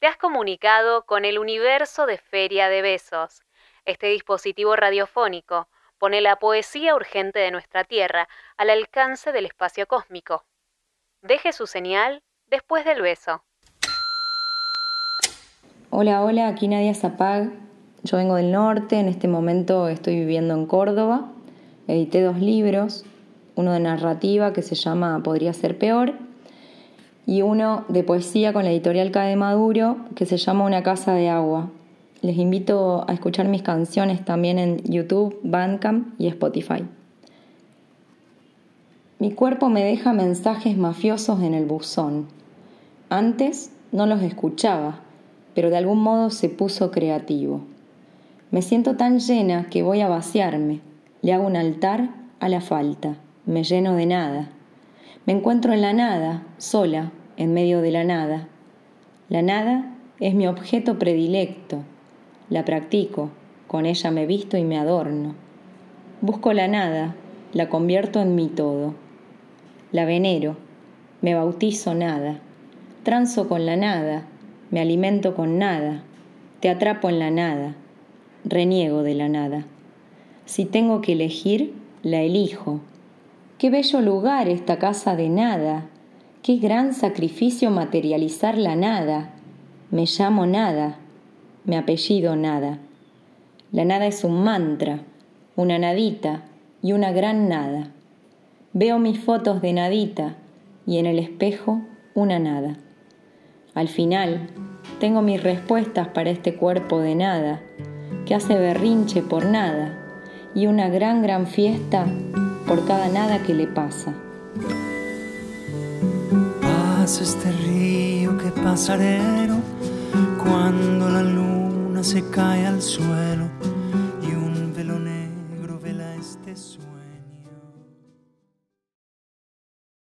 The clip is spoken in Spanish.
Te has comunicado con el universo de Feria de Besos. Este dispositivo radiofónico pone la poesía urgente de nuestra Tierra al alcance del espacio cósmico. Deje su señal después del beso. Hola, hola, aquí Nadia Zapag. Yo vengo del norte, en este momento estoy viviendo en Córdoba. Edité dos libros, uno de narrativa que se llama Podría ser peor y uno de poesía con la editorial Cade Maduro que se llama Una casa de agua. Les invito a escuchar mis canciones también en YouTube, Bandcamp y Spotify. Mi cuerpo me deja mensajes mafiosos en el buzón. Antes no los escuchaba, pero de algún modo se puso creativo. Me siento tan llena que voy a vaciarme. Le hago un altar a la falta. Me lleno de nada. Me encuentro en la nada, sola, en medio de la nada. La nada es mi objeto predilecto. La practico, con ella me visto y me adorno. Busco la nada, la convierto en mi todo. La venero, me bautizo nada. Transo con la nada, me alimento con nada. Te atrapo en la nada, reniego de la nada. Si tengo que elegir, la elijo Qué bello lugar esta casa de nada. Qué gran sacrificio materializar la nada. Me llamo nada. Me apellido nada. La nada es un mantra, una nadita y una gran nada. Veo mis fotos de nadita y en el espejo una nada. Al final, tengo mis respuestas para este cuerpo de nada, que hace berrinche por nada, y una gran, gran fiesta por cada nada que le pasa. Este río que pasarero cuando la luna se cae al suelo y un velo negro vela este suelo.